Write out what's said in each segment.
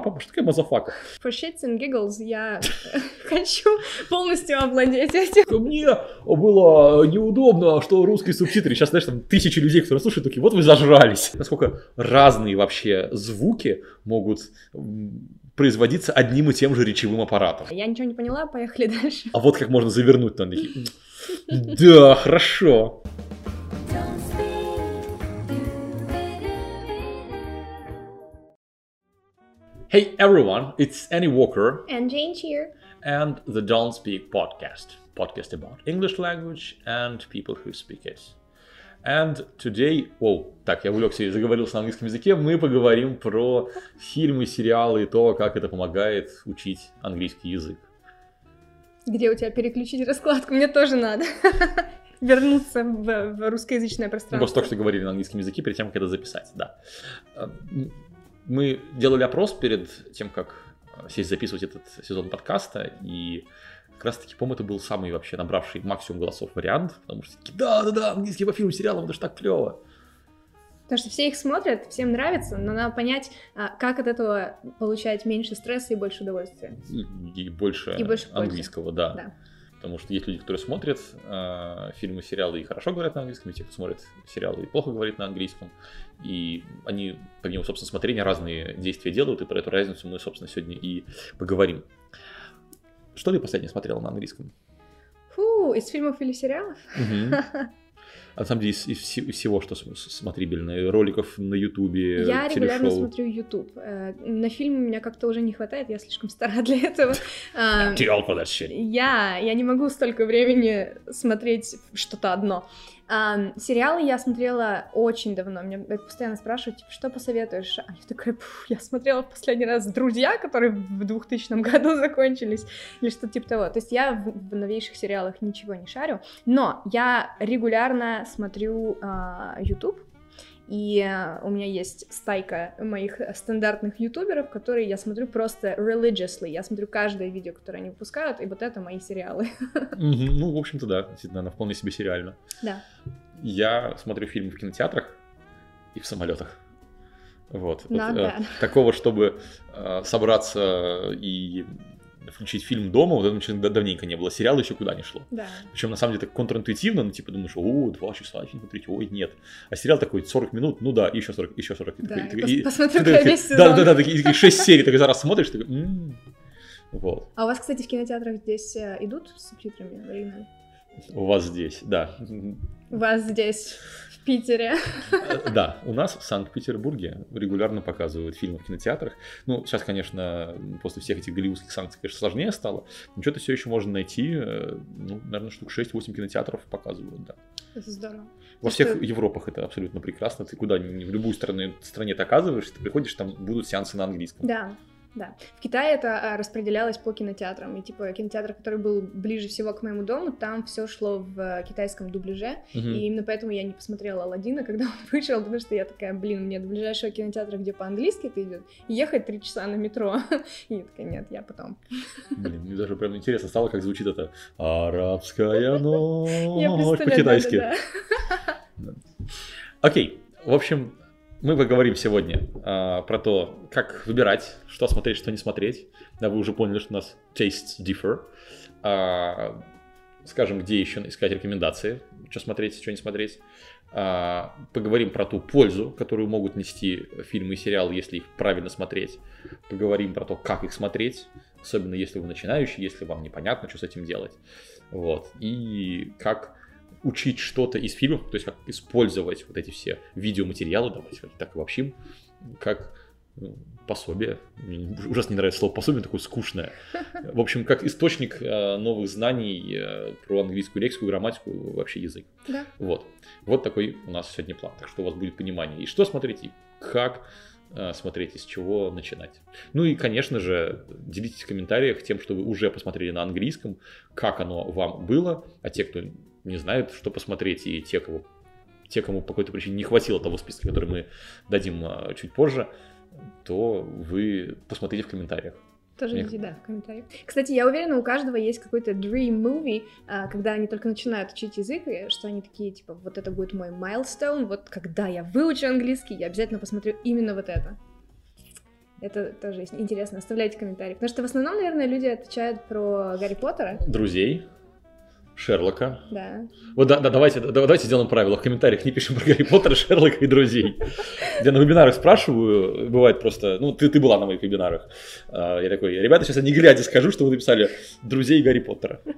папа, что такое мазафака? For shits and giggles я хочу полностью овладеть этим. Мне было неудобно, что русские субтитры. Сейчас, знаешь, там тысячи людей, которые слушают, такие, вот вы зажрались. Насколько разные вообще звуки могут производиться одним и тем же речевым аппаратом. Я ничего не поняла, поехали дальше. А вот как можно завернуть там такие. Да, хорошо. Hey everyone, it's Annie Walker And Jane here. and the Don't Speak podcast, podcast about English language and people who speak it. And today, о, так, я увлекся и заговорился на английском языке, мы поговорим про фильмы, сериалы и то, как это помогает учить английский язык. Где у тебя переключить раскладку? Мне тоже надо. Вернуться в, в русскоязычное Мы пространство. просто только что говорили на английском языке перед тем, как это записать, да. Мы делали опрос перед тем, как сесть записывать этот сезон подкаста, и как раз таки, по-моему, это был самый вообще набравший максимум голосов вариант, потому что такие, да-да-да, английский по фильмам, сериалам, это же так клево. Потому что все их смотрят, всем нравится, но надо понять, а, как от этого получать меньше стресса и больше удовольствия. И, и больше, И больше пользы. английского, да. Да. Потому что есть люди, которые смотрят э, фильмы, сериалы и хорошо говорят на английском, и те, кто смотрят сериалы и плохо говорит на английском. И они, помимо, собственно, смотрения, разные действия делают, и про эту разницу мы, собственно, сегодня и поговорим. Что ты последнее смотрела на английском? Фу, из фильмов или сериалов? А на самом деле из, из всего, что см- смотрибельно, роликов на Ютубе, Я регулярно телешоу. смотрю YouTube. Э, На фильмы меня как-то уже не хватает, я слишком стара для этого. А. Я, я не могу столько времени смотреть что-то одно. Ам, сериалы я смотрела очень давно. Меня постоянно спрашивают, типа, что посоветуешь? А я такая, «Пф, я смотрела в последний раз «Друзья», которые в 2000 году закончились, или что-то типа того. То есть я в, в новейших сериалах ничего не шарю, но я регулярно смотрю а, YouTube, и у меня есть стайка моих стандартных ютуберов, которые я смотрю просто religiously. Я смотрю каждое видео, которое они выпускают, и вот это мои сериалы. Ну, в общем-то, да, действительно, она вполне себе сериально. Да. Я смотрю фильмы в кинотеатрах и в самолетах. Вот. Вот, э, такого, чтобы э, собраться и включить фильм дома, вот да- давненько не было. Сериал еще куда не шло. Да. Причем, на самом деле, так контринтуитивно, ну, типа, думаешь, о, два часа фильм смотреть, ой, нет. А сериал такой 40 минут, ну да, еще 40, еще 40. И Да, такой- и и- посмотрю-ка ты такой, весь Да, сезон. да, да, такие, такие 6 серий, такой раз смотришь, такой, «М». вот. А у вас, кстати, в кинотеатрах здесь э, идут с субтитрами в оригинале? У вас здесь, да. У вас здесь, в Питере. Э, Да, у нас в Санкт-Петербурге регулярно показывают фильмы в кинотеатрах. Ну, сейчас, конечно, после всех этих голливудских санкций, конечно, сложнее стало. Но что-то все еще можно найти. э, Ну, наверное, штук 6-8 кинотеатров показывают, да. Это здорово. Во всех что- Европах это абсолютно прекрасно. Ты куда ни в любую страну, стране ты оказываешься, ты приходишь, там будут сеансы на английском. Да, да. В Китае это а, распределялось по кинотеатрам. И типа кинотеатр, который был ближе всего к моему дому, там все шло в э, китайском дубляже. Мгм. И именно поэтому я не посмотрела Аладдина, когда он вышел, потому что я такая, блин, мне до ближайшего кинотеатра, где по-английски это идет, ехать три часа на метро. И я такая, нет, я потом. Блин, мне даже прям интересно стало, как звучит это «Арабская ночь» по-китайски. Окей, в общем, мы поговорим сегодня а, про то, как выбирать, что смотреть, что не смотреть. Да, вы уже поняли, что у нас tastes differ. А, скажем, где еще искать рекомендации, что смотреть, что не смотреть. А, поговорим про ту пользу, которую могут нести фильмы и сериалы, если их правильно смотреть. Поговорим про то, как их смотреть, особенно если вы начинающий, если вам непонятно, что с этим делать. Вот. И как учить что-то из фильмов, то есть как использовать вот эти все видеоматериалы, давайте так вообще, как ну, пособие. Мне ужасно не нравится слово пособие, такое скучное. В общем, как источник э, новых знаний э, про английскую лексику, грамматику, вообще язык. Да. Вот. Вот такой у нас сегодня план. Так что у вас будет понимание. И что смотреть, и как э, смотреть, и с чего начинать. Ну и, конечно же, делитесь в комментариях тем, что вы уже посмотрели на английском, как оно вам было, а те, кто не знает, что посмотреть, и те, кого те, кому по какой-то причине не хватило того списка, который мы дадим э, чуть позже, то вы посмотрите в комментариях. Тоже Мне- да, в комментариях. Кстати, я уверена, у каждого есть какой-то dream movie, а, когда они только начинают учить язык, что они такие, типа, вот это будет мой milestone, вот когда я выучу английский, я обязательно посмотрю именно вот это. Это тоже интересно. Оставляйте комментарии. Потому что в основном, наверное, люди отвечают про Гарри Поттера. Друзей. Шерлока. Да. Вот да, да, давайте, да, давайте сделаем правило. В комментариях не пишем про Гарри Поттера, Шерлока и друзей. Я на вебинарах спрашиваю, бывает просто, ну, ты, ты была на моих вебинарах. А, Я такой, ребята, сейчас я не глядя скажу, что вы написали друзей Гарри Поттера.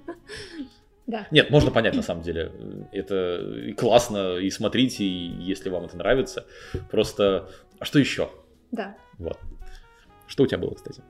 Да. Нет, можно понять на самом деле. Это классно, и смотрите, и если вам это нравится. Просто, а что еще? Да. Вот. Что у тебя было, кстати?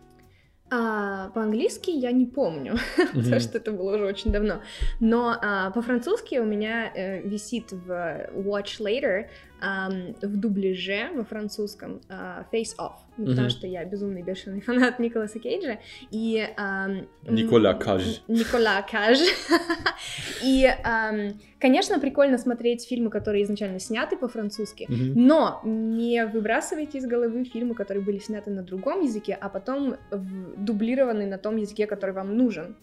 А, по-английски я не помню, Мгм. потому что это было уже очень давно. Но а, по-французски у меня э, висит в Watch Later ам, в дубляже во французском а, Face Off, ну, потому Мгм. что я безумный бешеный фанат Николаса Кейджа. И, ам, м, Николя Каж. Никола Каж. И, ам, конечно, прикольно смотреть фильмы, которые изначально сняты по-французски, Мгм. но не выбрасывайте из головы фильмы, которые были сняты на другом языке, а потом дублированы на том языке, который вам нужен.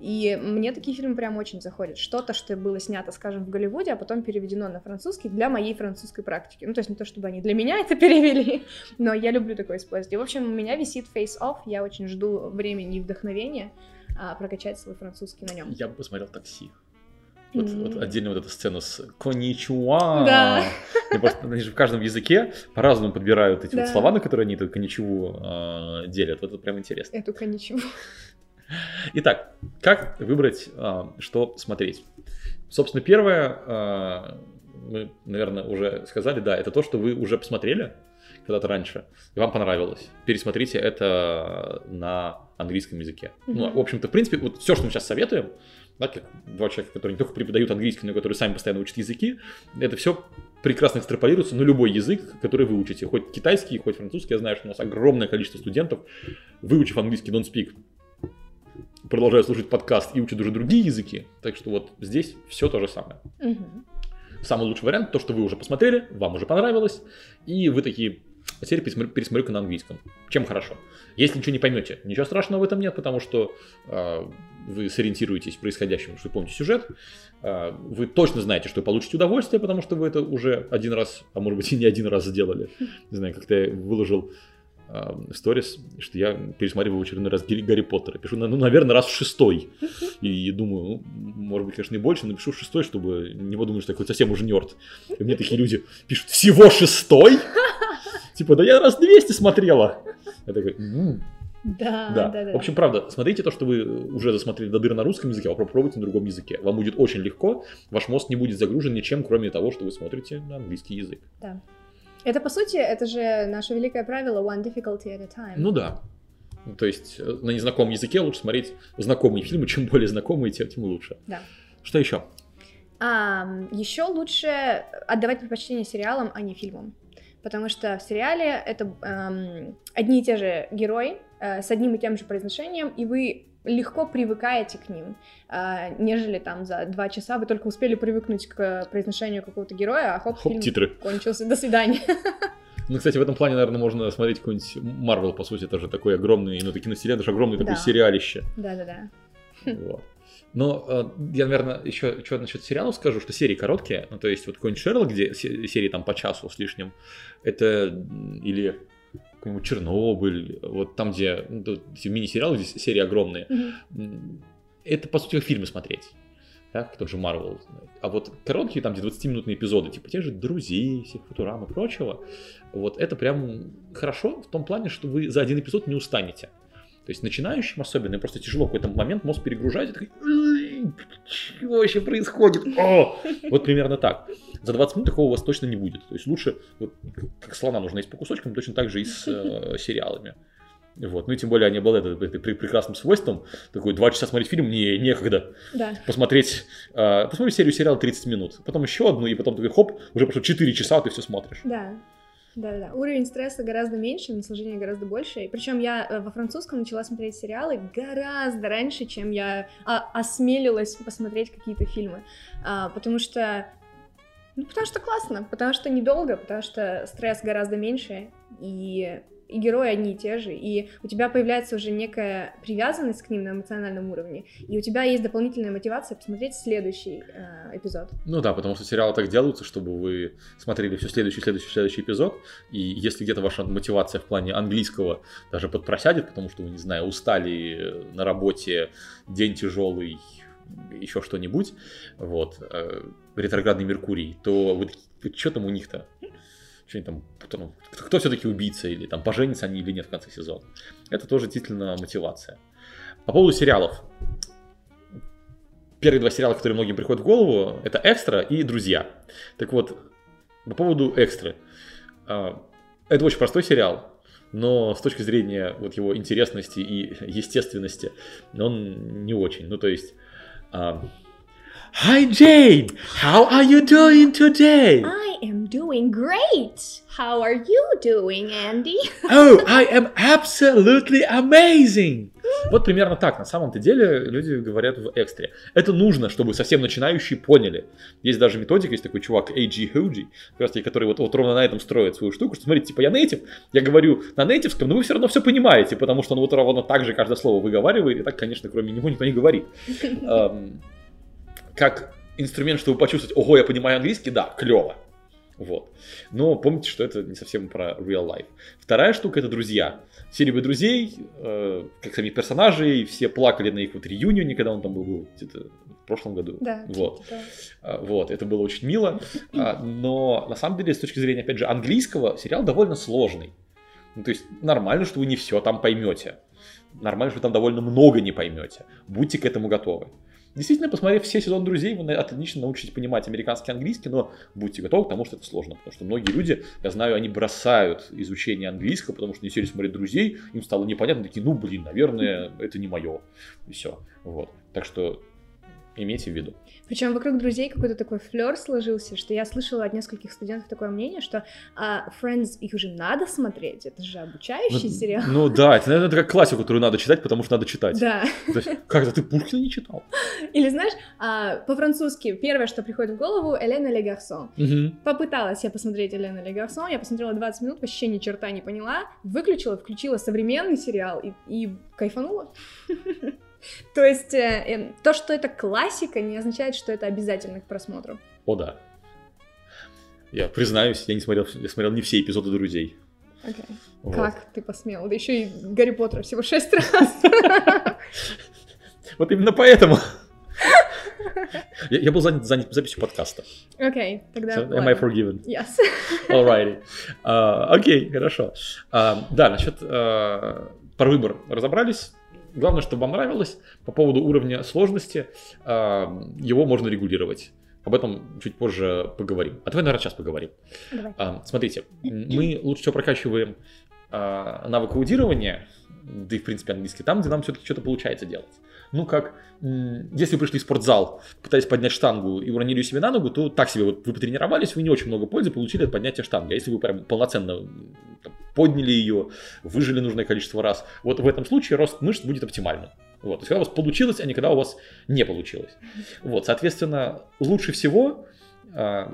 И мне такие фильмы прям очень заходят. Что-то, что было снято, скажем, в Голливуде, а потом переведено на французский для моей французской практики. Ну, то есть не то, чтобы они для меня это перевели, но я люблю такое использовать. И, в общем, у меня висит Face Off, я очень жду времени и вдохновения а, прокачать свой французский на нем. Я бы посмотрел такси. Вот, М. вот отдельно вот эта сцена с коничуа. Да. Я просто, они же в каждом языке по-разному подбирают эти Да. вот слова, на которые они это коничуа э, делят. Вот это прям интересно. Эту коничу. Итак, как выбрать, а, что смотреть? Собственно, первое, а, мы, наверное, уже сказали, да, это то, что вы уже посмотрели когда-то раньше, и вам понравилось. Пересмотрите это на английском языке. Ну, Мгм. в общем-то, в принципе, вот все, что мы сейчас советуем, да, как два человека, которые не только преподают английский, но и которые сами постоянно учат языки, это все прекрасно экстраполируется на любой язык, который вы учите. Хоть китайский, хоть французский. Я знаю, что у нас огромное количество студентов, выучив английский don't speak, продолжают слушать подкаст и учат уже другие языки. Так что вот здесь все то же самое. Мгм. Самый лучший вариант, то, что вы уже посмотрели, вам уже понравилось, и вы такие, а теперь пересмотрю- пересмотрю-ка на английском. Чем хорошо? Если ничего не поймете, ничего страшного в этом нет, потому что а, вы сориентируетесь в происходящем, что вы помните сюжет, а, вы точно знаете, что получите удовольствие, потому что вы это уже один раз, а может быть и не один раз сделали. Не знаю, как-то я выложил в сторис, что я пересматриваю в очередной раз Гарри, Поттера. Пишу, ну, наверное, раз в шестой. И думаю, ну, может быть, конечно, не больше, напишу в шестой, чтобы не подумать, что я какой-то совсем уже нерд. И мне такие люди пишут, всего шестой? Типа, да я раз 200 смотрела. Я такой, «М, Да, да. да, да. В общем, правда, смотрите то, что вы уже засмотрели до дыр на русском языке, а попробуйте на другом языке. Вам будет очень легко, ваш мозг не будет загружен ничем, кроме того, что вы смотрите на английский язык. Да. Это, по сути, это же наше великое правило one difficulty at a time. Ну да. Ну, То есть э, на незнакомом языке лучше смотреть знакомые фильмы, чем более знакомые, тем, тем лучше. Да. Что еще? еще лучше отдавать предпочтение сериалам, а не фильмам. Потому что в сериале это эм, одни и те же герои э, с одним и тем же произношением, и вы легко привыкаете к ним, э, нежели там за два часа вы только успели привыкнуть к произношению какого-то героя, а хоп, Хоп, фильм титры. кончился. До свидания. Ну, кстати, в этом плане, наверное, можно смотреть какой-нибудь Марвел, по сути, это же такой огромный, ну, такие население, это же огромный такой Да. сериалище. Да-да-да. Вот. Но э, я, наверное, еще что насчет сериалов скажу, что серии короткие, ну, то есть вот какой-нибудь Шерлок, где се- серии там по часу с лишним, это или какой-нибудь Чернобыль, вот там, где ну, мини-сериалы, здесь серии огромные. М, это, по сути, фильмы смотреть. Да, как тот же Марвел. А вот короткие, там, где 20-минутные эпизоды, типа тех же друзей, всех футурам и прочего, вот это прям хорошо в том плане, что вы за один эпизод не устанете. То есть начинающим особенно, просто тяжело в какой-то момент мозг перегружать, и такой, «Ой, что вообще происходит? О!» Вот примерно так. За 20 минут такого у вас точно не будет. То есть лучше, вот, как слона нужно есть по кусочкам, точно так же и с э, сериалами. Вот. Ну и тем более они обладают этой пре- прекрасным свойством. Такой два часа смотреть фильм, не, некогда. Да. Посмотреть, э, посмотреть серию сериала 30 минут, потом еще одну, и потом такой хоп, уже прошло 4 часа, ты все смотришь. Да. Да, да, Уровень стресса гораздо меньше, наслаждения гораздо больше. Причем я э, во французском начала смотреть сериалы гораздо раньше, чем я а, осмелилась посмотреть какие-то фильмы. А, потому что. Ну, потому что классно, потому что недолго, потому что стресс гораздо меньше, и и герои одни и те же, и у тебя появляется уже некая привязанность к ним на эмоциональном уровне, и у тебя есть дополнительная мотивация посмотреть следующий э, эпизод. Ну да, потому что сериалы так делаются, чтобы вы смотрели все следующий, следующий, следующий эпизод, и если где-то ваша мотивация в плане английского даже подпросядет, потому что вы, не знаю, устали на работе, день тяжелый, еще что-нибудь, вот, э, ретроградный Меркурий, то вы что там у них-то? Что они там, кто, ну, кто все-таки убийца, или там поженятся они или нет в конце сезона. Это тоже действительно мотивация. По поводу сериалов. Первые два сериала, которые многим приходят в голову, это «Экстра» и «Друзья». Так вот, по поводу «Экстры». А, это очень простой сериал, но с точки зрения вот его интересности и естественности он не очень. Ну, то есть Um, Hi Jane, how are you doing today? I am doing great. How are you doing, Andy? Oh, I am absolutely amazing. Вот примерно так. На самом-то деле люди говорят в экстре. Это нужно, чтобы совсем начинающие поняли. Есть даже методика, есть такой чувак A.G. Hoji, как раз таки, который вот, вот ровно на этом строит свою штуку, что смотрите, типа я нейтив, я говорю на нейтивском, но вы все равно все понимаете, потому что он вот ровно так же каждое слово выговаривает, и так, конечно, кроме него никто не говорит. Как инструмент, чтобы почувствовать, ого, я понимаю английский, да, клево. Вот. Но помните, что это не совсем про real life. Вторая штука это друзья. Все любят друзей, э, как самих персонажей, все плакали на их вот реюнионе, когда он там был, был где-то в прошлом году. Да. Вот. Да. Вот, это было очень мило. А, но на самом деле, с точки зрения, опять же, английского, сериал довольно сложный. Ну, то есть нормально, что вы не все там поймете. Нормально, что вы там довольно много не поймете. Будьте к этому готовы. Действительно, посмотрев все сезоны «Друзей», вы отлично научитесь понимать американский английский, но будьте готовы к тому, что это сложно, потому что многие люди, я знаю, они бросают изучение английского, потому что не сели смотреть «Друзей», им стало непонятно, такие, ну, блин, наверное, это не мое, и все, вот. Так что имейте в виду. Причем вокруг друзей какой-то такой флер сложился, что я слышала от нескольких студентов такое мнение, что а, Friends их уже надо смотреть, это же обучающий ну, сериал. Ну да, это, наверное, это как классику, которую надо читать, потому что надо читать. Да. То есть, как-то ты Пушкина не читал? Или знаешь, а, по-французски первое, что приходит в голову, Элена Ле Гарсон. Угу. Попыталась я посмотреть Элена Ле Гарсон, я посмотрела 20 минут, вообще ни черта не поняла, выключила, включила современный сериал и, и кайфанула. То есть э, э, то, что это классика, не означает, что это обязательно к просмотру. О, да. Я признаюсь, я не смотрел, я смотрел не все эпизоды «Друзей». Okay. Вот. Как ты посмел? Да еще и Гарри Поттера всего шесть раз. Вот именно поэтому. Я, был занят, занят записью подкаста. Окей, okay, тогда... So, am I forgiven? Yes. Alrighty. Uh, окей, okay, хорошо. Uh, да, насчет uh, про выбор разобрались. Главное, чтобы вам нравилось. По поводу уровня сложности, а, его можно регулировать. Об этом чуть позже поговорим. А давай, наверное, сейчас поговорим. Давай. А, смотрите, мы лучше всего прокачиваем а, навык аудирования, да и, в принципе, английский, там, где нам все-таки что-то получается делать. Ну, как, если вы пришли в спортзал, пытались поднять штангу и уронили себе на ногу, то так себе вот вы потренировались, вы не очень много пользы получили от поднятия штанги. А если вы прям полноценно там, подняли ее, выжили нужное количество раз, вот в этом случае рост мышц будет оптимальным. Вот, то есть когда у вас получилось, а не когда у вас не получилось. Вот, соответственно, лучше всего э,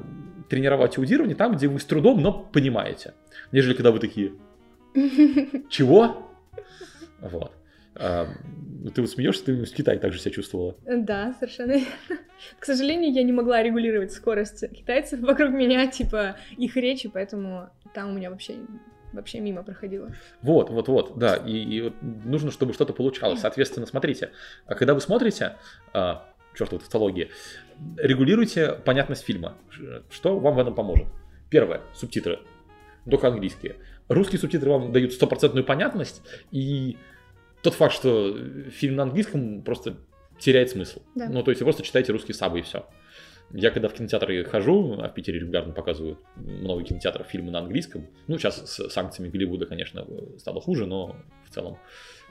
тренировать аудирование там, где вы с трудом, но понимаете, нежели когда вы такие, чего? Вот. А, ты вот смеешься, ты в Китае также себя чувствовала. Да, совершенно верно. К сожалению, я не могла регулировать скорость китайцев вокруг меня, типа их речи, поэтому там у меня вообще вообще мимо проходило. Вот, вот, вот, да, и, и вот нужно, чтобы что-то получалось. Соответственно, смотрите, а когда вы смотрите, а, черт, вот тавтология, регулируйте понятность фильма. Что вам в этом поможет? Первое, субтитры, только английские. Русские субтитры вам дают стопроцентную понятность, и тот факт, что фильм на английском просто теряет смысл. Да. Ну, то есть вы просто читаете русские сабы и все. Я когда в кинотеатры хожу, а в Питере регулярно показывают много кинотеатров фильмы на английском. Ну, сейчас с санкциями Голливуда, конечно, стало хуже, но в целом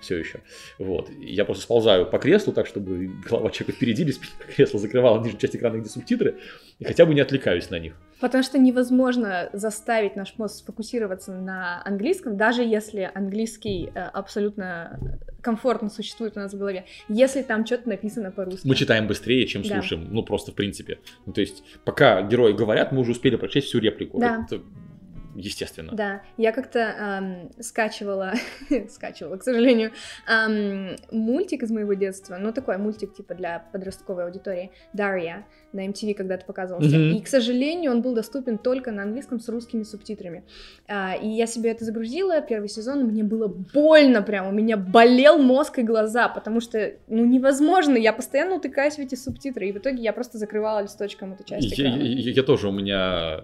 все еще. Вот. Я просто сползаю по креслу так, чтобы голова человека впереди, или кресло закрывало нижнюю часть экрана, где субтитры, и хотя бы не отвлекаюсь на них. Потому что невозможно заставить наш мозг сфокусироваться на английском, даже если английский э, абсолютно комфортно существует у нас в голове, если там что-то написано по-русски. Мы читаем быстрее, чем да. слушаем, ну просто в принципе. Ну, то есть пока герои говорят, мы уже успели прочесть всю реплику. Да. Это естественно. Да, я как-то эм, скачивала, скачивала, к сожалению, эм, мультик из моего детства, ну такой мультик типа для подростковой аудитории, Дарья, на MTV когда-то показывался. Мгм. И, к сожалению, он был доступен только на английском с русскими субтитрами. А, и я себе это загрузила, первый сезон, мне было больно прям, у меня болел мозг и глаза, потому что, ну, невозможно, я постоянно утыкаюсь в эти субтитры, и в итоге я просто закрывала листочком эту часть Я, экрана. я- я тоже, у меня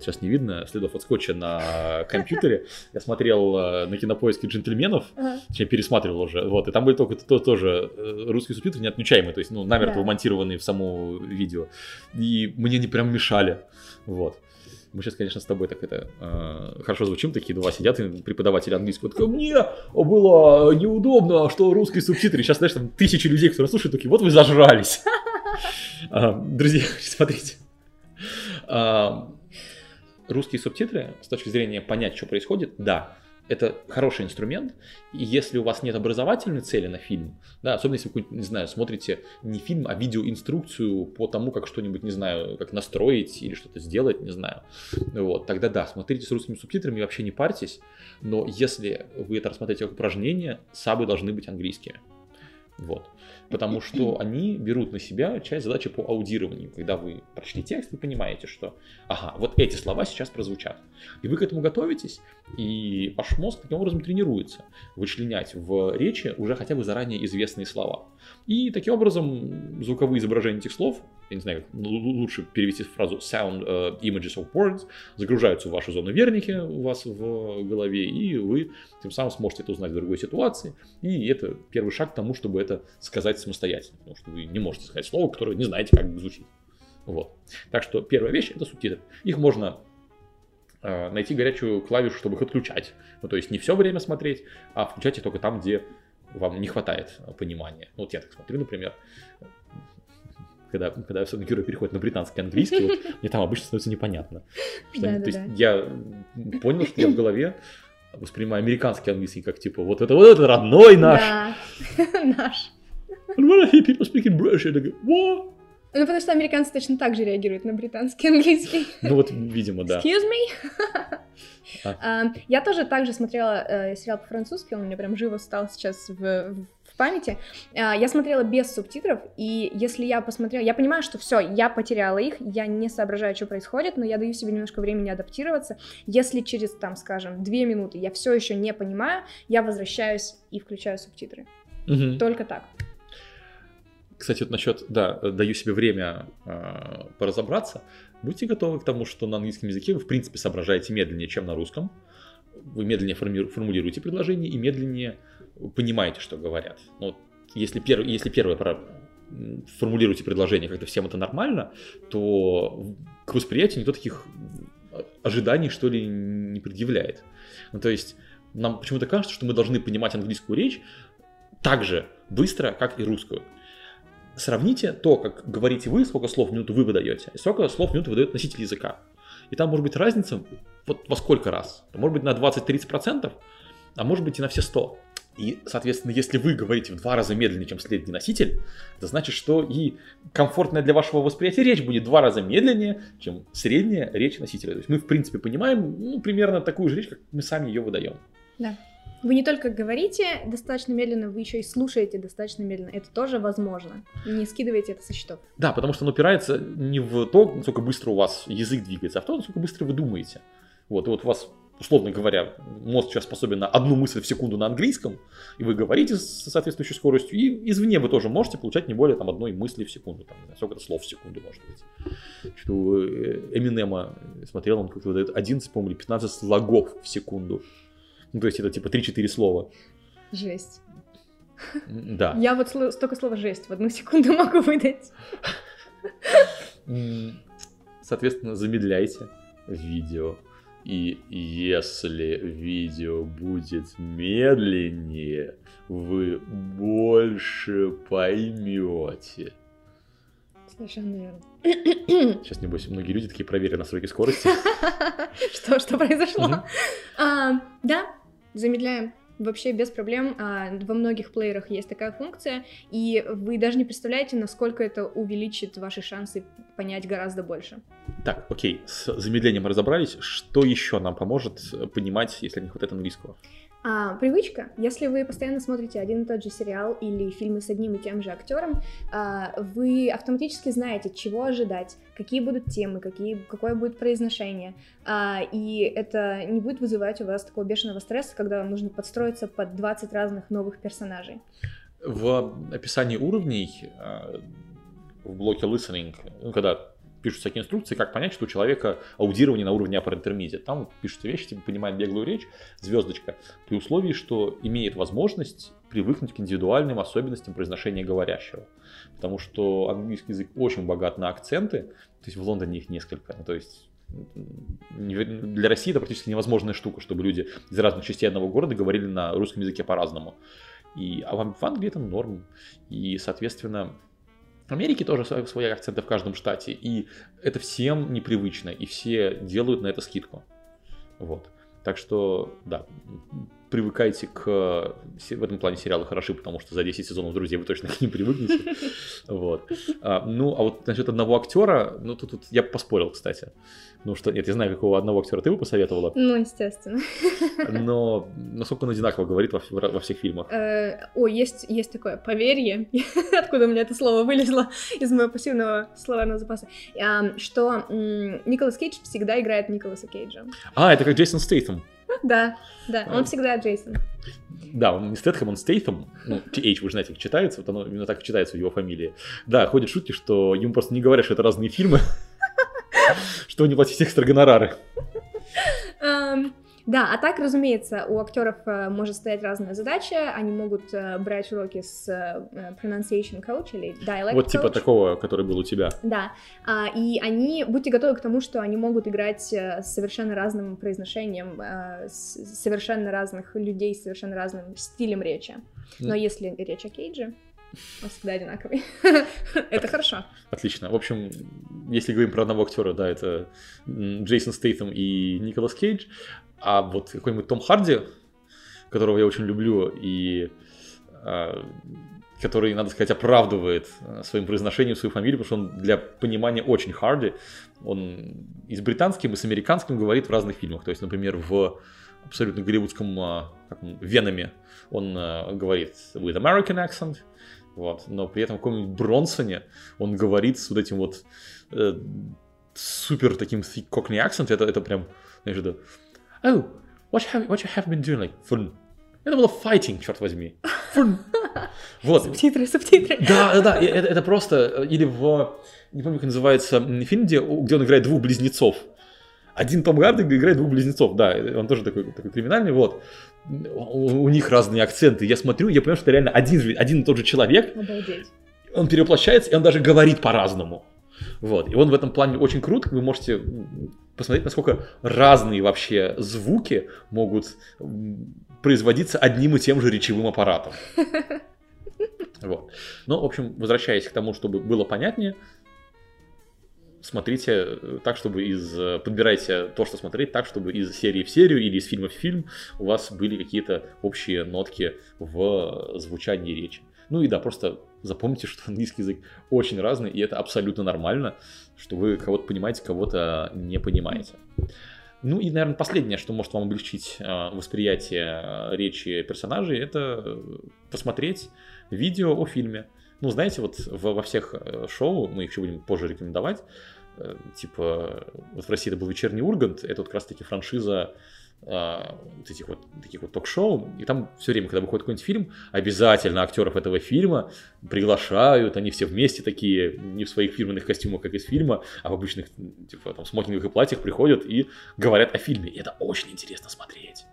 сейчас не видно следов от скотча на компьютере. Я смотрел э, на кинопоиске джентльменов, точнее, пересматривал уже, вот, и там были только то- тоже э, русские субтитры неотмечаемые, то есть, ну, намертво вмонтированные в само видео. И мне они прям мешали, вот. Мы сейчас, конечно, с тобой так это э, хорошо звучим, такие два сидят, и преподаватели английского такой, мне было неудобно, что русские субтитры. Сейчас, знаешь, там тысячи людей, которые слушают, такие, вот вы зажрались. А, Друзья, смотрите. Русские субтитры, с точки зрения понять, что происходит, да, это хороший инструмент, и если у вас нет образовательной цели на фильм, да, особенно если вы, не знаю, смотрите не фильм, а видеоинструкцию по тому, как что-нибудь, не знаю, как настроить или что-то сделать, не знаю, вот, тогда да, смотрите с русскими субтитрами вообще не парьтесь, но если вы это рассмотрите как упражнение, сабы должны быть английскими, вот. Потому что они берут на себя часть задачи по аудированию. Когда вы прочли текст, вы понимаете, что ага, вот эти слова сейчас прозвучат. И вы к этому готовитесь, и ваш мозг таким образом тренируется вычленять в речи уже хотя бы заранее известные слова. И таким образом звуковые изображения этих слов, я не знаю, как лучше перевести фразу sound э, images of words, загружаются в вашу зону верники у вас в голове, и вы тем самым сможете это узнать в другой ситуации. И это первый шаг к тому, чтобы это сказать самостоятельно, потому что вы не можете сказать слово, которое не знаете, как звучит. Вот. Так что первая вещь это субтитры. Их можно э, найти горячую клавишу, чтобы их отключать. Ну, то есть не все время смотреть, а включать их только там, где вам не хватает э, понимания. Ну, вот я так смотрю, например, когда, когда герой переходит на британский английский, вот, мне там обычно становится непонятно. Что они- то есть Да-да-да. я понял, что я в голове воспринимаю американский английский как типа вот это вот это родной наш. Да, наш. And when I hear people speaking British, I go, what? Ну, потому что американцы точно так же реагируют на британский английский. Ну вот, видимо, да. Excuse me? А. Я тоже также смотрела э, сериал по-французски, он у меня прям живо стал сейчас в, в памяти. А, Я смотрела без субтитров, и если я посмотрела, я понимаю, что все, я потеряла их, я не соображаю, что происходит, но я даю себе немножко времени адаптироваться. Если через, там, скажем, две минуты я все еще не понимаю, я возвращаюсь и включаю субтитры. Мгм. Только так. Кстати, вот насчет, да, даю себе время э, поразобраться. Будьте готовы к тому, что на английском языке вы, в принципе, соображаете медленнее, чем на русском. Вы медленнее формулируете предложение и медленнее понимаете, что говорят. Ну, если, пер, если первое про формулируете предложение, как-то всем это нормально, то к восприятию никто таких ожиданий, что ли, не предъявляет. Ну, то есть, нам почему-то кажется, что мы должны понимать английскую речь так же быстро, как и русскую. Сравните то, как говорите вы, сколько слов в минуту вы выдаете, и сколько слов в минуту выдает носитель языка. И там может быть разница вот во сколько раз. Может быть на 20-30%, а может быть и на все 100. И, соответственно, если вы говорите в два раза медленнее, чем средний носитель, это значит, что и комфортная для вашего восприятия речь будет в два раза медленнее, чем средняя речь носителя. То есть мы, в принципе, понимаем ну, примерно такую же речь, как мы сами ее выдаем. Вы не только говорите достаточно медленно, вы еще и слушаете достаточно медленно. Это тоже возможно. Не скидывайте это со счетов. Да, потому что он упирается не в то, насколько быстро у вас язык двигается, а в то, насколько быстро вы думаете. Вот, и вот у вас, условно говоря, мозг сейчас способен на одну мысль в секунду на английском, и вы говорите с соответствующей скоростью, и извне вы тоже можете получать не более там, одной мысли в секунду, там, не знаю, сколько это слов в секунду может быть. Что у э, Эминема смотрел, он как-то выдает 11, по-моему, или 15 слогов в секунду. Ну, то есть это типа 3-4 слова. Жесть. Да. Я вот столько слова жесть в одну секунду могу выдать. Соответственно, замедляйте видео. И если видео будет медленнее, вы больше поймете. Совершенно верно. Сейчас, небось, многие люди такие проверили настройки скорости. Что, что произошло? А, Да, замедляем. Вообще без проблем. А, во многих плеерах есть такая функция, и вы даже не представляете, насколько это увеличит ваши шансы понять гораздо больше. Так, окей, с замедлением разобрались. Что еще нам поможет понимать, если не хватает английского? А, привычка. Если вы постоянно смотрите один и тот же сериал или фильмы с одним и тем же актером, а, вы автоматически знаете, чего ожидать, какие будут темы, какие, какое будет произношение. А, и это не будет вызывать у вас такого бешеного стресса, когда вам нужно подстроиться под 20 разных новых персонажей. В описании уровней а, в блоке listening, ну, когда пишут всякие инструкции, как понять, что у человека аудирование на уровне upper intermediate. Там пишутся вещи, типа понимает беглую речь, звездочка, при условии, что имеет возможность привыкнуть к индивидуальным особенностям произношения говорящего. Потому что английский язык очень богат на акценты, то есть в Лондоне их несколько, ну, то есть для России это практически невозможная штука, чтобы люди из разных частей одного города говорили на русском языке по-разному. И, а в Англии это норм. И, соответственно, Америке тоже свои акценты в каждом штате, и это всем непривычно, и все делают на это скидку. Вот. Так что, да, привыкайте к... В этом плане сериалы хороши, потому что за 10 сезонов «Друзей» вы точно к ним привыкнете. Вот. А, ну, а вот насчет одного актера, ну, тут, тут я поспорил, кстати. Ну что, нет, я знаю, какого одного актера ты бы посоветовала. Ну, естественно. Но насколько он одинаково говорит во, во всех фильмах? Э, о, есть, есть такое поверье, откуда у меня это слово вылезло из моего пассивного словарного запаса, что Николас Кейдж всегда играет Николаса Кейджа. А, это как Джейсон Стейтем. Да, да, он всегда Джейсон. Да, он не Стэтхэм, он Стейтем. Ну, TH, вы знаете, как читается, вот оно именно так читается в его фамилии. Да, ходят шутки, что ему просто не говорят, что это разные фильмы, что не платить экстра гонорары. Да, а так, разумеется, у актеров э, может стоять разная задача. Они могут э, брать уроки с э, pronunciation coach или dialect Вот типа такого, который был у тебя. Да. А, и они, будьте готовы к тому, что они могут играть с совершенно разным произношением, с совершенно разных людей, с совершенно разным стилем речи. Но если речь о Кейдже, он всегда одинаковый. это хорошо. Отлично. В общем, если говорим про одного актера, да, это Джейсон Стейтем и Николас Кейдж. А вот какой-нибудь Том Харди, которого я очень люблю и э, который, надо сказать, оправдывает а, своим произношением свою фамилию, потому что он для понимания очень Харди. Он и с британским, и с американским говорит в разных фильмах. То есть, например, в абсолютно голливудском а, как он, Веноме он говорит with American accent, вот, но при этом в каком-нибудь Бронсоне он говорит с вот этим вот э, супер таким thick cockney accent, это, это прям, знаешь, это oh, what you have, what you have been doing, like, fun. Это было fighting, черт возьми. Fun. Вот. Субтитры, субтитры. Да, да, да, это, это просто, или в, не помню, как называется, фильм, где, где он играет двух близнецов. Один Том Гарди играет двух близнецов, да, он тоже такой, такой криминальный, вот. У, у них разные акценты. Я смотрю, я понимаю, что это реально один, один и тот же человек. Обалдеть. Он перевоплощается, и он даже говорит по-разному. Вот. И он в этом плане очень крут. Вы можете посмотреть, насколько разные вообще звуки могут производиться одним и тем же речевым аппаратом. Вот. Ну, в общем, возвращаясь к тому, чтобы было понятнее, смотрите э, так, чтобы из... Э, подбирайте то, что смотреть, так, чтобы из серии в серию или из фильма в фильм у вас были какие-то общие нотки в звучании речи. Ну и да, просто запомните, что английский язык очень разный, и это абсолютно нормально, что вы кого-то понимаете, кого-то не понимаете. Ну и, наверное, последнее, что может вам облегчить э, восприятие речи персонажей, это посмотреть видео о фильме. Ну, знаете, вот во всех шоу, мы их еще будем позже рекомендовать, Э, типа, вот в России это был «Вечерний Ургант», это вот как раз-таки франшиза а, вот этих вот таких вот ток-шоу, и там все время, когда выходит какой-нибудь фильм, обязательно актеров этого фильма приглашают, они все вместе такие, не в своих фирменных костюмах, как из фильма, а в обычных, типа, там, смокинговых платьях приходят и говорят о фильме, и это очень интересно смотреть.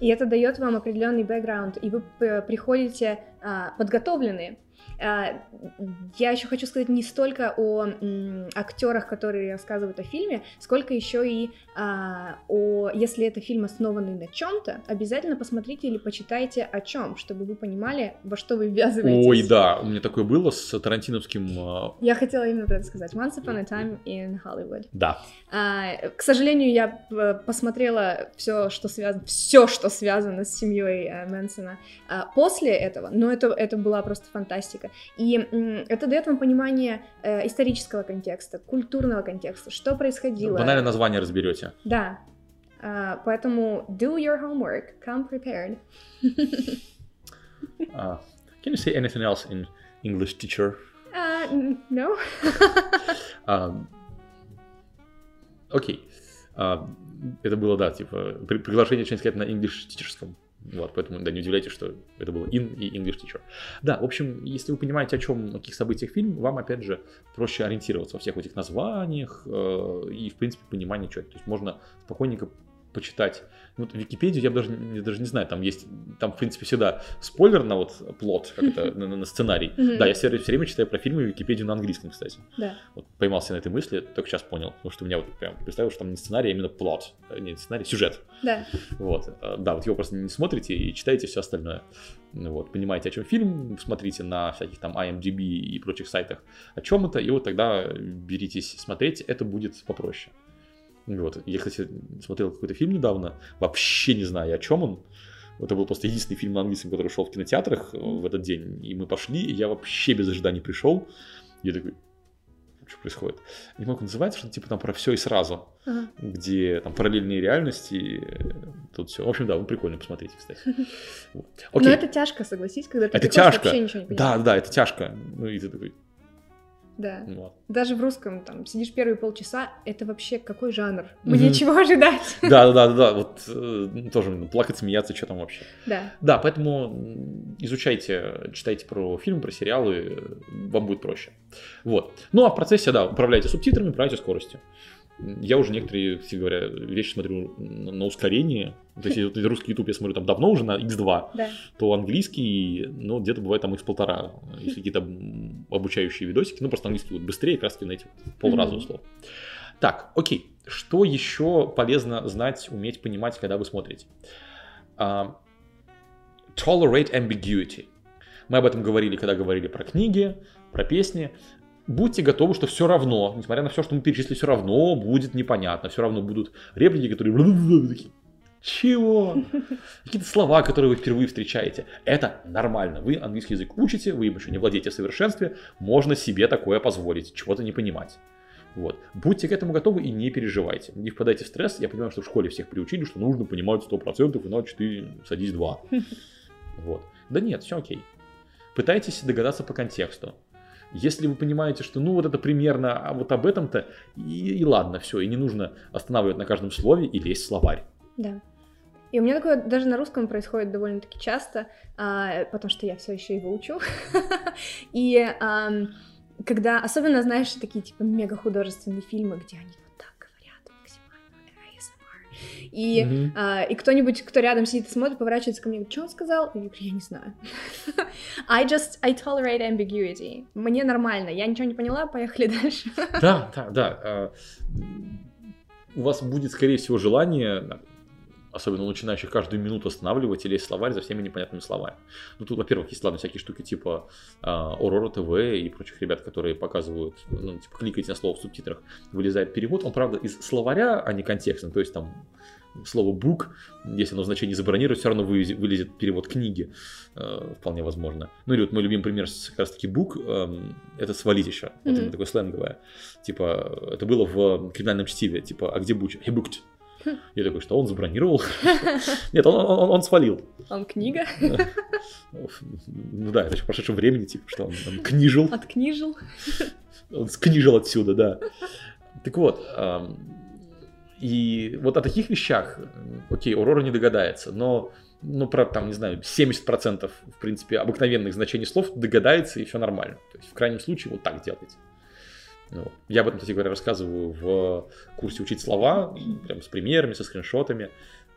И это дает вам определенный бэкграунд, и вы приходите подготовленные. А, я еще хочу сказать не столько о актерах, которые рассказывают о фильме, сколько еще и а, о, если это фильм основанный на чем-то, обязательно посмотрите или почитайте о чем, чтобы вы понимали, во что вы ввязываетесь. Ой, да, у меня такое было с тарантиновским... а, Я хотела именно про это сказать. Once upon a time in Hollywood. Да, А, к сожалению, я э, посмотрела все, что связано, все, что связано с семьей э, Мэнсона а, после этого, но это, это была просто фантастика. И это дает вам понимание э, исторического контекста, культурного контекста, что происходило. банально название разберете. Да. А, поэтому do your homework, come prepared. А, can you say anything else in English teacher? Н- no? А, Окей. А, Это было, да, типа, при- приглашение что-нибудь сказать на English teacherском. Вот, поэтому, да, не удивляйтесь, что это было in и English teacher. Да, в общем, если вы понимаете, о чем, о каких событиях фильм, вам, опять же, проще ориентироваться во всех этих названиях э, и, в принципе, понимание, что это. То есть можно спокойненько почитать. Ну, Вот Википедию я даже, не- даже не знаю, там есть, там, в принципе, всегда спойлер на вот плод, как это, на, на сценарий. Да, я все, все время читаю про фильмы Википедию на английском, кстати. Да. Вот поймался на этой мысли, только сейчас понял, потому что у меня вот прям представил, что там не сценарий, а именно плод, э, не сценарий, сюжет. Да. Вот, Э, да, вот его просто не смотрите и читаете все остальное. Вот, понимаете, о чем фильм, смотрите на всяких там IMDb и прочих сайтах, о чем это, и вот тогда беритесь смотреть, это будет попроще. Вот, я, кстати, смотрел какой-то фильм недавно, вообще не знаю, о чем он. Это был просто единственный фильм на английском, который шел в кинотеатрах э, в этот день. И мы пошли, и я вообще без ожиданий пришел. Я такой, что происходит? Не могу называется, что типа там про все и сразу Ага. где там параллельные реальности, э, тут все. В общем, да, вы прикольно посмотрите, кстати. Вот. Но это тяжко, согласись, когда ты Это тяжко. вообще ничего не Да, понимаешь. да, это тяжко. Ну и ты такой, Да. ладно. Даже в русском, там, сидишь первые полчаса, это вообще какой жанр? Мне Мгм. чего ожидать? Да, да, да, да, вот э, тоже ну, плакать, смеяться, что там вообще. Да. Да, поэтому изучайте, читайте про фильмы, про сериалы, э, вам будет проще. Вот. Ну а в процессе, да, управляйте субтитрами, управляйте скоростью. Я уже некоторые, все говоря, вещи смотрю на ускорении. То есть если русский YouTube я смотрю там давно уже на X2, Да. то английский, ну, где-то бывает там x1,5, если какие-то обучающие видосики, ну, просто английский вот быстрее, как раз таки на эти полраза условно. Так, окей. Что еще полезно знать, уметь, понимать, когда вы смотрите? А, tolerate ambiguity. Мы об этом говорили, когда говорили про книги, про песни. Будьте готовы, что все равно, несмотря на все, что мы перечислили, все равно будет непонятно, все равно будут реплики, которые чего? Какие-то слова, которые вы впервые встречаете. Это нормально. Вы английский язык учите, вы им еще не владеете в совершенстве. Можно себе такое позволить, чего-то не понимать. Вот. Будьте к этому готовы и не переживайте. Не впадайте в стресс. Я понимаю, что в школе всех приучили, что нужно понимать 100%, иначе ты садись два. Вот. Да нет, все окей. Пытайтесь догадаться по контексту. Если вы понимаете, что ну вот это примерно а вот об этом-то, и, и ладно, все, и не нужно останавливать на каждом слове и лезть в словарь. Да. И у меня такое даже на русском происходит довольно-таки часто, а, потому что я все еще его учу. И когда, особенно, знаешь, такие типа мега художественные фильмы, где они И, Мгм. а, и кто-нибудь, кто рядом сидит и смотрит, поворачивается ко мне что он сказал? И я говорю, я не знаю. I just, I tolerate ambiguity. Мне нормально, я ничего не поняла, поехали дальше. Да, да, да. а, У вас будет, скорее всего, желание, особенно у начинающих, каждую минуту останавливать и лезть в словарь за всеми непонятными словами. Ну, тут, во-первых, есть, ладно, всякие штуки типа а, Aurora TV и прочих ребят, которые показывают, ну, типа, кликайте на слово в субтитрах, вылезает перевод. Он, правда, из словаря, а не контекстно. То есть там слово book, если оно значение забронировать, все равно вылезет, перевод книги, э, вполне возможно. Ну или вот мой любимый пример, как раз таки book, эм, это свалить еще, вот именно такое сленговое. Типа, это было в криминальном чтиве, типа, а где буч? He booked. Хм. Я такой, что он забронировал? Нет, он, он- он свалил. Он книга, Ну да, это еще в прошедшем времени, типа, что он, он книжил. откнижил. Он скнижил отсюда, да. Так вот, ам, и вот о таких вещах, окей, Aurora не догадается, но, ну, про, там, не знаю, 70% в принципе обыкновенных значений слов догадается, и все нормально. То есть, в крайнем случае, вот так делайте. Ну, я об этом, кстати говоря, рассказываю в курсе «Учить слова», прям с примерами, со скриншотами,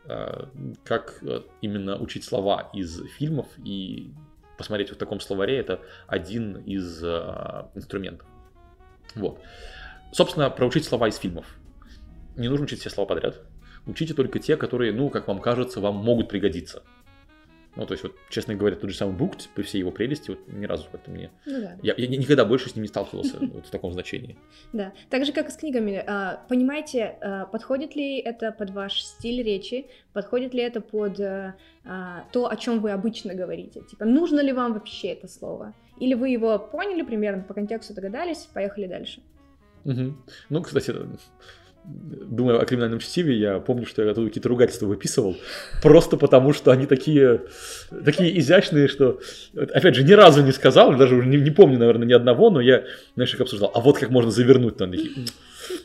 а, как э, именно учить слова из фильмов и посмотреть в таком словаре, это один из э, инструментов. Вот. Собственно, проучить слова из фильмов. Не нужно учить все слова подряд. Учите только те, которые, ну, как вам кажется, вам могут пригодиться. Ну, то есть, вот, честно говоря, тот же самый Booked, при всей его прелести, вот ни разу как-то мне... Ну да. Я, я никогда больше с ним не сталкивался вот в таком значении. Да, так же, как и с книгами. а, Понимаете, а, подходит ли это под ваш стиль речи, подходит ли это под а, то, о чем вы обычно говорите? Типа, нужно ли вам вообще это слово? Или вы его поняли примерно, по контексту догадались, поехали дальше? Мгм. Ну, кстати, думая о криминальном чтиве, я помню, что я оттуда какие-то ругательства выписывал, просто потому что они такие, такие изящные, что, опять же, ни разу не сказал, даже уже не, не помню, наверное, ни одного, но я, знаешь, их обсуждал, а вот как можно завернуть там такие.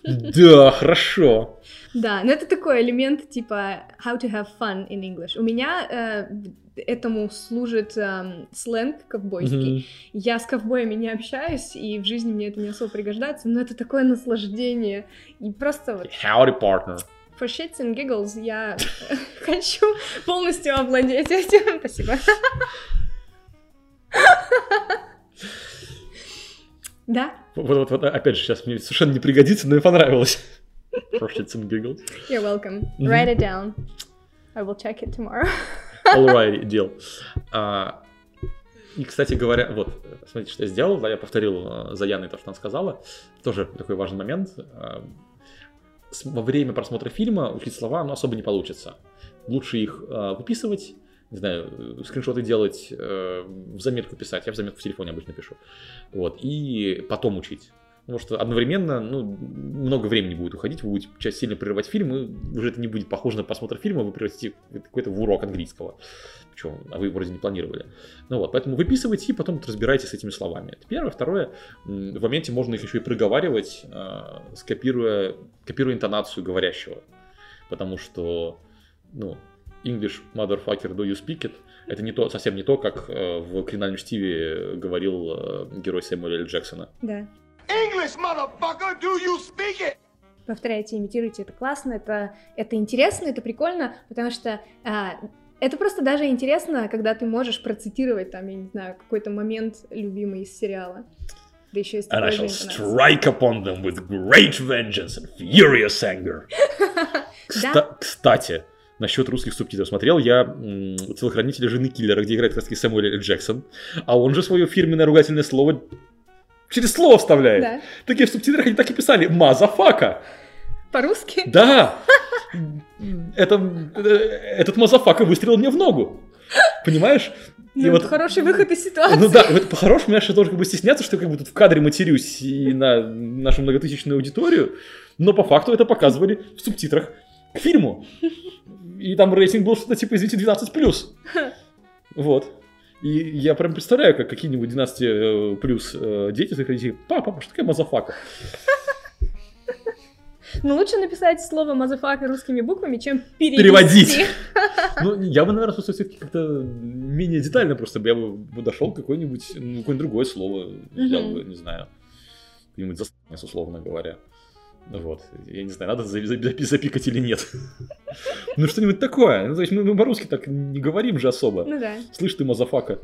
Да, хорошо. Да, но это такой элемент типа how to have fun in English. У меня э, этому служит эм, сленг ковбойский. Я с ковбоями не общаюсь, и в жизни мне это не особо пригождается, но это такое наслаждение. И просто вот Howdy, partner. for shits and giggles я хочу полностью овладеть этим. Спасибо. Да, Вот, вот, вот, опять же, сейчас мне совершенно не пригодится, но и понравилось. For shits and giggles. you're welcome. Write it down. I will check it tomorrow. Alright, deal. А, и, кстати говоря, вот, смотрите, что я сделал, да, я повторил а, за Яной то, что она сказала. Тоже такой важный момент. А, во время просмотра фильма учить слова, ну, особо не получится. Лучше их а, выписывать, не знаю, э, скриншоты делать, э, в заметку писать. Я в заметку в телефоне обычно пишу. Вот, и потом учить. Потому что одновременно, ну, много времени будет уходить, вы будете часть сильно прерывать фильм, и уже это не будет похоже на просмотр фильма, вы превратите какой-то в урок английского. Причем, а вы вроде не планировали. Ну вот, поэтому выписывайте и потом разбирайтесь с этими словами. Это первое. Второе, в моменте можно их еще и проговаривать, а, скопируя, копируя интонацию говорящего. Потому что, ну, English motherfucker, do you speak it? Это не то, совсем не то, как э, в криминальном чтиве говорил э, герой Сэмюэля. Джексона. Да. English, motherfucker, do you speak it? повторяйте, имитируйте, это классно, это, это интересно, это прикольно, потому что а, это просто даже интересно, когда ты можешь процитировать там, я не знаю, какой-то момент любимый из сериала. Да еще и с And I shall strike upon them with great vengeance and furious anger. Кста- Кстати, насчет русских субтитров. Смотрел я «Телохранителя жены киллера», где играет как раз Сэмюэл Л. Джексон, а он же свое фирменное ругательное слово через слово вставляет. Да. Такие в субтитрах они так и писали «мазафака». По-русски? Да! Это, э, этот мазафака выстрелил мне в ногу. Понимаешь? И Ну, вот- это хороший выход из ситуации. Ну да, вот по-хорошему я же тоже как бы стесняться, что я как бы тут в кадре матерюсь и на нашу многотысячную аудиторию, но по факту это показывали в субтитрах к фильму. И там рейтинг был что-то типа, извините, 12+. Вот. И я прям представляю, как какие-нибудь 12 э, плюс э, дети заходили, папа, папа, что такое мазафака? Но лучше написать слово мазафака русскими буквами, чем перевести. Переводить. Ну, я бы, наверное, все-таки как-то менее детально просто бы я бы подошел какое-нибудь, ну, какое-нибудь другое слово, Мгм. бы, не знаю, какой-нибудь засранец, условно говоря. Вот, я не знаю, надо за- за- запи- запикать или нет. Ну, что-нибудь такое. Ну, то есть мы, по-русски так не говорим же особо. Ну да. Слышь ты, мазафака.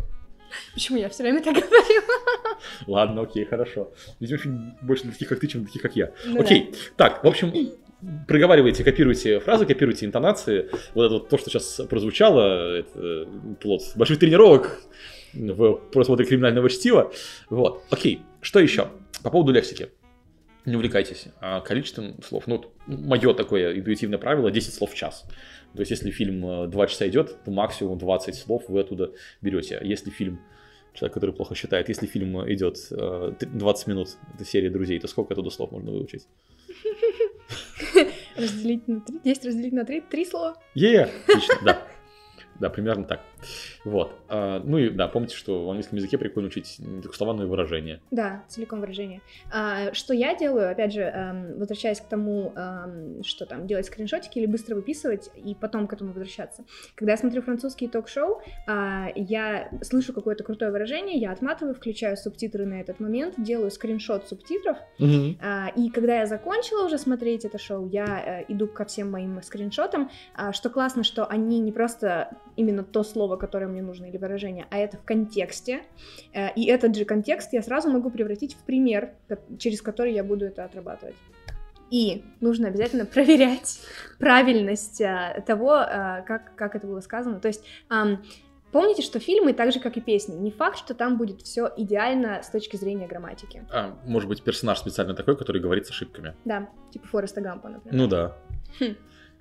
Почему я все время так говорю? Ладно, окей, хорошо. Видимо, больше для таких, как ты, чем для таких, как я. Ну Окей, так, в общем, проговаривайте, копируйте фразы, копируйте интонации. Вот это вот то, что сейчас прозвучало, это плод больших тренировок в просмотре криминального чтива. Вот, окей, что еще? По поводу лексики. Не увлекайтесь а, количеством слов. Ну, мое такое интуитивное правило 10 слов в час. То есть, если фильм 2 часа идет, то максимум 20 слов вы оттуда берете. Если фильм человек, который плохо считает, если фильм идет э, т- 20 минут, это серия друзей, то сколько оттуда слов можно выучить? Разделить на три. 10 разделить на три. Три слова. Е, отлично, да. Да, примерно так. Вот. А, ну и да, помните, что в английском языке прикольно учить не только слова, но и выражения. Да, целиком выражение. А, что я делаю, опять же, эм, возвращаясь к тому, эм, что там, делать скриншотики или быстро выписывать и потом к этому возвращаться. Когда я смотрю французские ток-шоу, а, я слышу какое-то крутое выражение, я отматываю, включаю субтитры на этот момент, делаю скриншот субтитров, а, и когда я закончила уже смотреть это шоу, я э, иду ко всем моим скриншотам, что классно, что они не просто именно то слово, которое мне нужно, или выражение, а это в контексте. Э, И этот же контекст я сразу могу превратить в пример, через который я буду это отрабатывать. И нужно обязательно проверять правильность а, того, а, как, как это было сказано. То есть помните, что фильмы, так же как и песни, не факт, что там будет все идеально с точки зрения грамматики. А, может быть, персонаж специально такой, который говорит с ошибками. Да, типа Фореста Гампа, например. Ну да. Хм.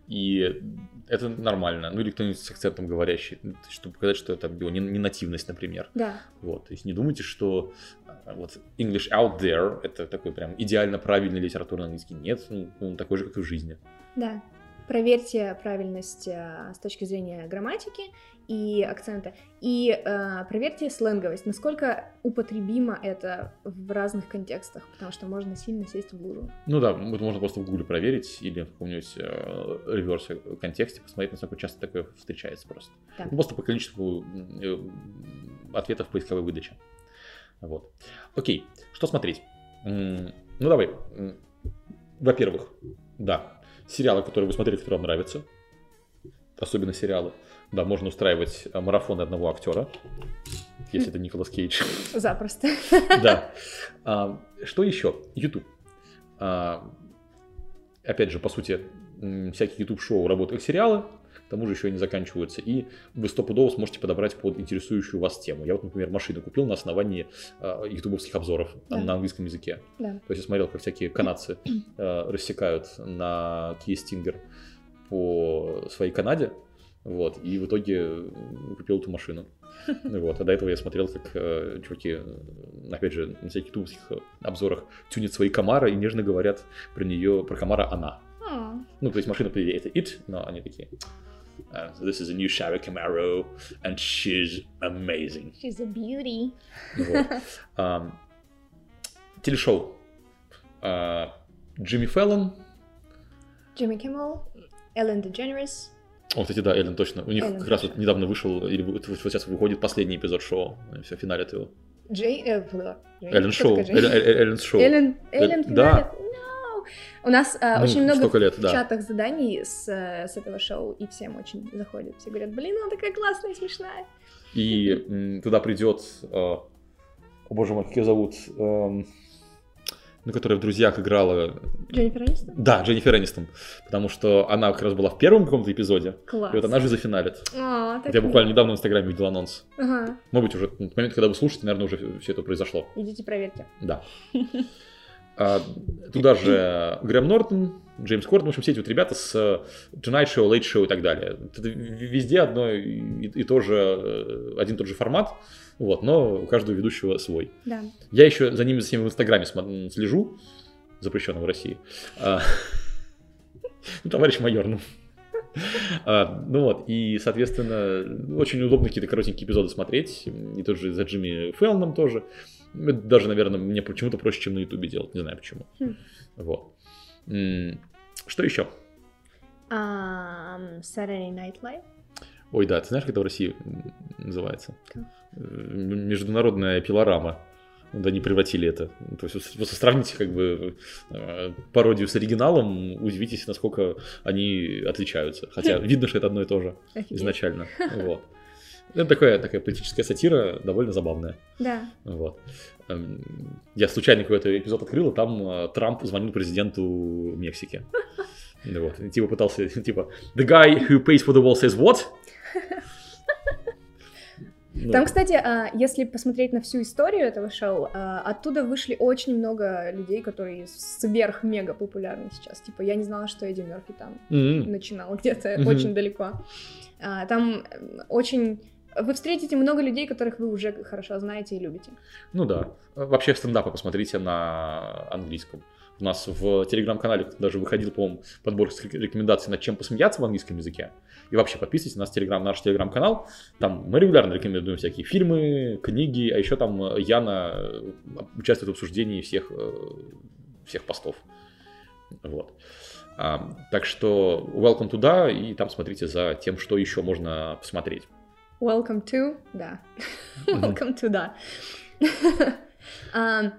И это нормально. Ну или кто-нибудь с акцентом говорящий, ну, чтобы показать, что это его не, не нативность, например. Да, Вот, то есть не думайте, что а, вот English out there это такой прям идеально правильный литературный английский. Нет, ну, он такой же, как и в жизни. да. Проверьте правильность а, с точки зрения грамматики и акцента. И а, проверьте сленговость, насколько употребимо это в разных контекстах, потому что можно сильно сесть в лужу. Ну да, вот можно просто в гугле проверить или в каком-нибудь э, реверс контексте посмотреть, насколько часто такое встречается просто. Да. Ну, просто по количеству э, ответов в поисковой выдаче. Вот. Окей, что смотреть? Ну давай. Во-первых, да, сериалы, которые вы смотрели, которые вам нравятся, особенно сериалы. Да, можно устраивать э, марафоны одного актера, если это Николас Кейдж. Запросто. Да. А, Что еще? YouTube. А, Опять же, по сути, всякие YouTube-шоу работают как сериалы, к тому же еще и не заканчиваются, и вы стопудово сможете подобрать под интересующую вас тему. Я вот, например, машину купил на основании а, ютубовских обзоров Да. на английском языке. Да. То есть я смотрел, как всякие канадцы э, рассекают на Kia Stinger по своей Канаде, вот, и в итоге м, купил эту машину. Ну Вот, а до этого я смотрел, как э, чуваки, э, опять же, на всяких ютубовских э, обзорах тюнят свои Камара и нежно говорят про нее, про Камара она. А, Ну, то есть машина, по идее, это it, но они такие... «Uh, this is a new Chevy Camaro, and she's amazing. She's a beauty. Вот. Телешоу. Джимми Фэллон. Джимми Киммел, Эллен Дедженерис. О, кстати, да, Эллен точно. У них Эллен как раз вот недавно вышел, или вот, сейчас выходит последний эпизод шоу. Все, финалят его. Джей... э, Эллен Шоу. Эллен, Эллен- Эллен Шоу. Эллен, Эллен Э, да. У нас а, Ну, очень много лет, в да. чатах заданий с, э, с этого шоу, и всем очень заходит. Все говорят, блин, она такая классная смешная. И м, туда придет, э, о боже мой, как ее зовут, эм, ну, которая в «Друзьях» играла, Дженнифер Энистон? да, Дженнифер Энистон, потому что она как раз была в первом каком-то эпизоде, Класс. и вот она же зафиналит. А, так Я буквально недавно в Инстаграме видел анонс. Ага. Может быть, уже к моменту, когда вы слушаете, наверное, уже все это произошло. Идите проверьте. Да. А, туда же Грэм Нортон, Джеймс Кордон, в общем, все эти вот ребята с э, Tonight Show, Late Show и так далее. Это везде одно и, и то же, э, один и тот же формат, вот, но у каждого ведущего свой. Да. Я еще за ними, за всеми в Инстаграме слежу, запрещенном в России. А, ну, товарищ майор, ну. А, ну вот, и, соответственно, очень удобно какие-то коротенькие эпизоды смотреть. И тот же за Джимми Фэллоном тоже. Это даже, наверное, мне почему-то проще, чем на Ютубе делать. Не знаю почему. Хм. Вот. Что еще? Ам, Saturday Night Live. Ой, да, ты знаешь, как это в России называется? Как? Международная пилорама. Вот они превратили это. То есть, просто сравните как бы э, пародию с оригиналом, удивитесь, насколько они отличаются. Хотя видно, что это одно и то же изначально. Вот. Это такая, такая политическая сатира, довольно забавная. Да. Вот. Эм, Я случайно какой-то эпизод открыл, и там э, Трамп звонил президенту Мексики. Ну Вот. И типа пытался, типа, the guy who pays for the wall says what? Ну, Там, кстати, а, если посмотреть на всю историю этого шоу, а, оттуда вышли очень много людей, которые сверх-мега популярны сейчас. Типа, я не знала, что Эдди Мерфи там м, начинал где-то Мгм. очень далеко. А, Там очень... Вы встретите много людей, которых вы уже хорошо знаете и любите. Ну да. Вообще стендапы посмотрите на английском. У нас в телеграм-канале даже выходил, по-моему, подбор с рекомендаций, над чем посмеяться в английском языке. И вообще подписывайтесь на наш, телеграм, наш телеграм-канал. Там мы регулярно рекомендуем всякие фильмы, книги, а еще там Яна участвует в обсуждении всех, э, всех постов. Вот. Так что welcome туда, и там смотрите за тем, что еще можно посмотреть. Welcome to... Да. Welcome to, да. А,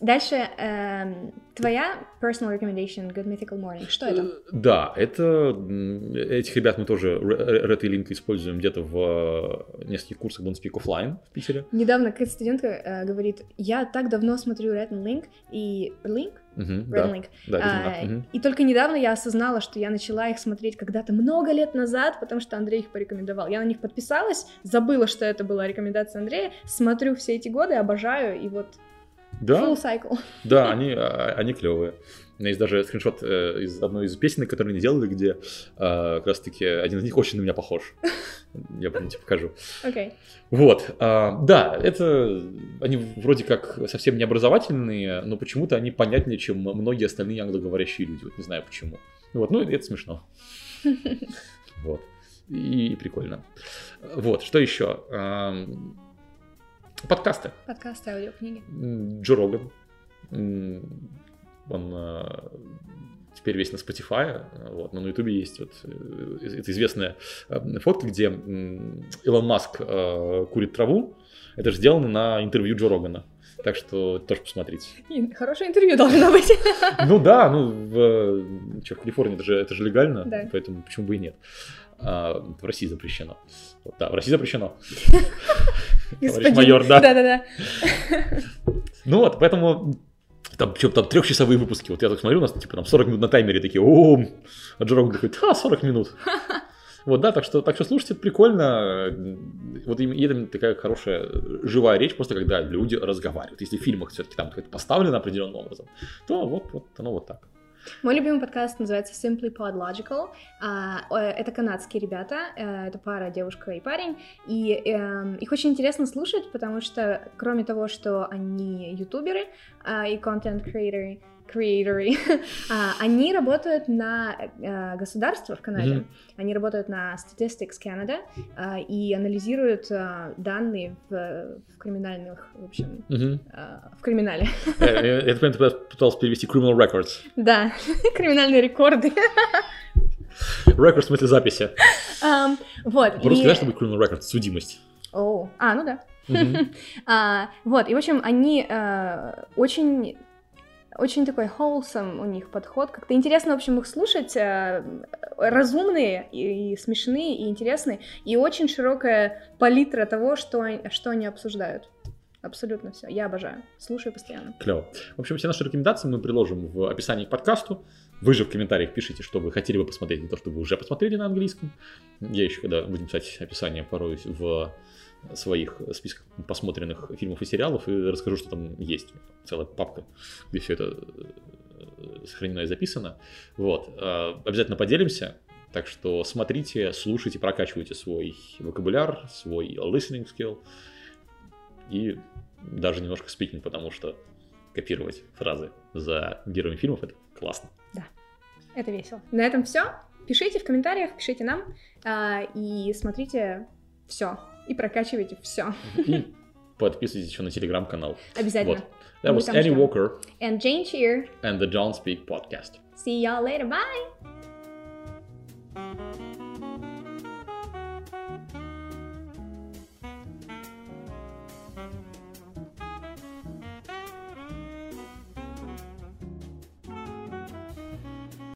Дальше эм, твоя personal recommendation Good Mythical Morning. Что это? Э, Да, это этих ребят мы тоже Red и Link используем где-то в э, нескольких курсах Don't Speak Offline в Питере. Недавно какая-то студентка э, говорит, я так давно смотрю Red and Link и Link, Red да, Link, да, а, мгм. и только недавно я осознала, что я начала их смотреть когда-то много лет назад, потому что Андрей их порекомендовал. Я на них подписалась, забыла, что это была рекомендация Андрея, смотрю все эти годы, обожаю, и вот Да, full cycle. Да, они, а, они клевые. У меня есть даже скриншот э, из одной из песен, которые они делали, где э, как раз-таки один из них очень на меня похож. Я потом тебе покажу. Окей. Вот, а, да, это они вроде как совсем не образовательные, но почему-то они понятнее, чем многие остальные англоговорящие люди. Вот не знаю почему. Вот, ну это смешно. Вот. И, и прикольно. Вот, что еще? Ам, Подкасты. Подкасты, аудиокниги. Джо Роган. Он э, теперь весь на Spotify, э, вот, но на Ютубе есть вот э, это известная фотка, где Илон Маск курит траву. Это же сделано на интервью Джо Рогана. Так что тоже посмотрите. И хорошее интервью должно быть. Ну да, ну в, чё, в Калифорнии это же, это же легально, Да. поэтому почему бы и нет. А, в России запрещено. Вот, да, в России запрещено. Товарищ Господин. майор, да. Да-да-да. Ну вот, поэтому там, причем там трехчасовые выпуски. Вот я так смотрю, у нас типа там 40 минут на таймере такие, о, а Джо Роган такой, а, 40 минут. Вот, да, так что, так что слушайте, это прикольно. Вот и это такая хорошая живая речь, просто когда люди разговаривают. Если в фильмах все-таки там это поставлено определенным образом, то вот, вот оно вот так. Мой любимый подкаст называется Simply Podlogical. А, э, Это канадские ребята, э, это пара, девушка и парень. И эм, их очень интересно слушать, потому что кроме того, что они ютуберы а, и контент-креаторы, креаторы, а, они работают на э, государство в Канаде. Они работают на Statistics Canada а, и анализируют а, данные в, в криминальных, в общем, а, в криминале. Э, э, Я пытался перевести Criminal Records. Да, криминальные рекорды. Records в смысле записи. Ам, Вот. По-русски и- знаешь, что будет Criminal Records? Судимость. Оу. А, ну да. Мгм. А, Вот, и, в общем, они э, очень очень такой wholesome у них подход. Как-то интересно, в общем, их слушать. э, разумные и, и смешные, и интересные. И очень широкая палитра того, что, что они обсуждают. Абсолютно все. Я обожаю. Слушаю постоянно. Клево. В общем, все наши рекомендации мы приложим в описании к подкасту. Вы же в комментариях пишите, что вы хотели бы посмотреть, не то, что вы уже посмотрели на английском. Я еще, когда будем писать описание, порой в своих списках посмотренных фильмов и сериалов, и расскажу, что там есть. Целая папка, где все это э, сохранено и записано. Вот. Э, Обязательно поделимся. Так что смотрите, слушайте, прокачивайте свой вокабуляр, свой listening skill и даже немножко спикинг, потому что копировать фразы за героями фильмов это классно. Это весело. На этом все. Пишите в комментариях, пишите нам а, и смотрите все. И прокачивайте все. И подписывайтесь еще на телеграм-канал. Обязательно. Вот. That was Annie ждем. Walker And Jane Cheer. and the John Speak podcast. See y'all later. Bye.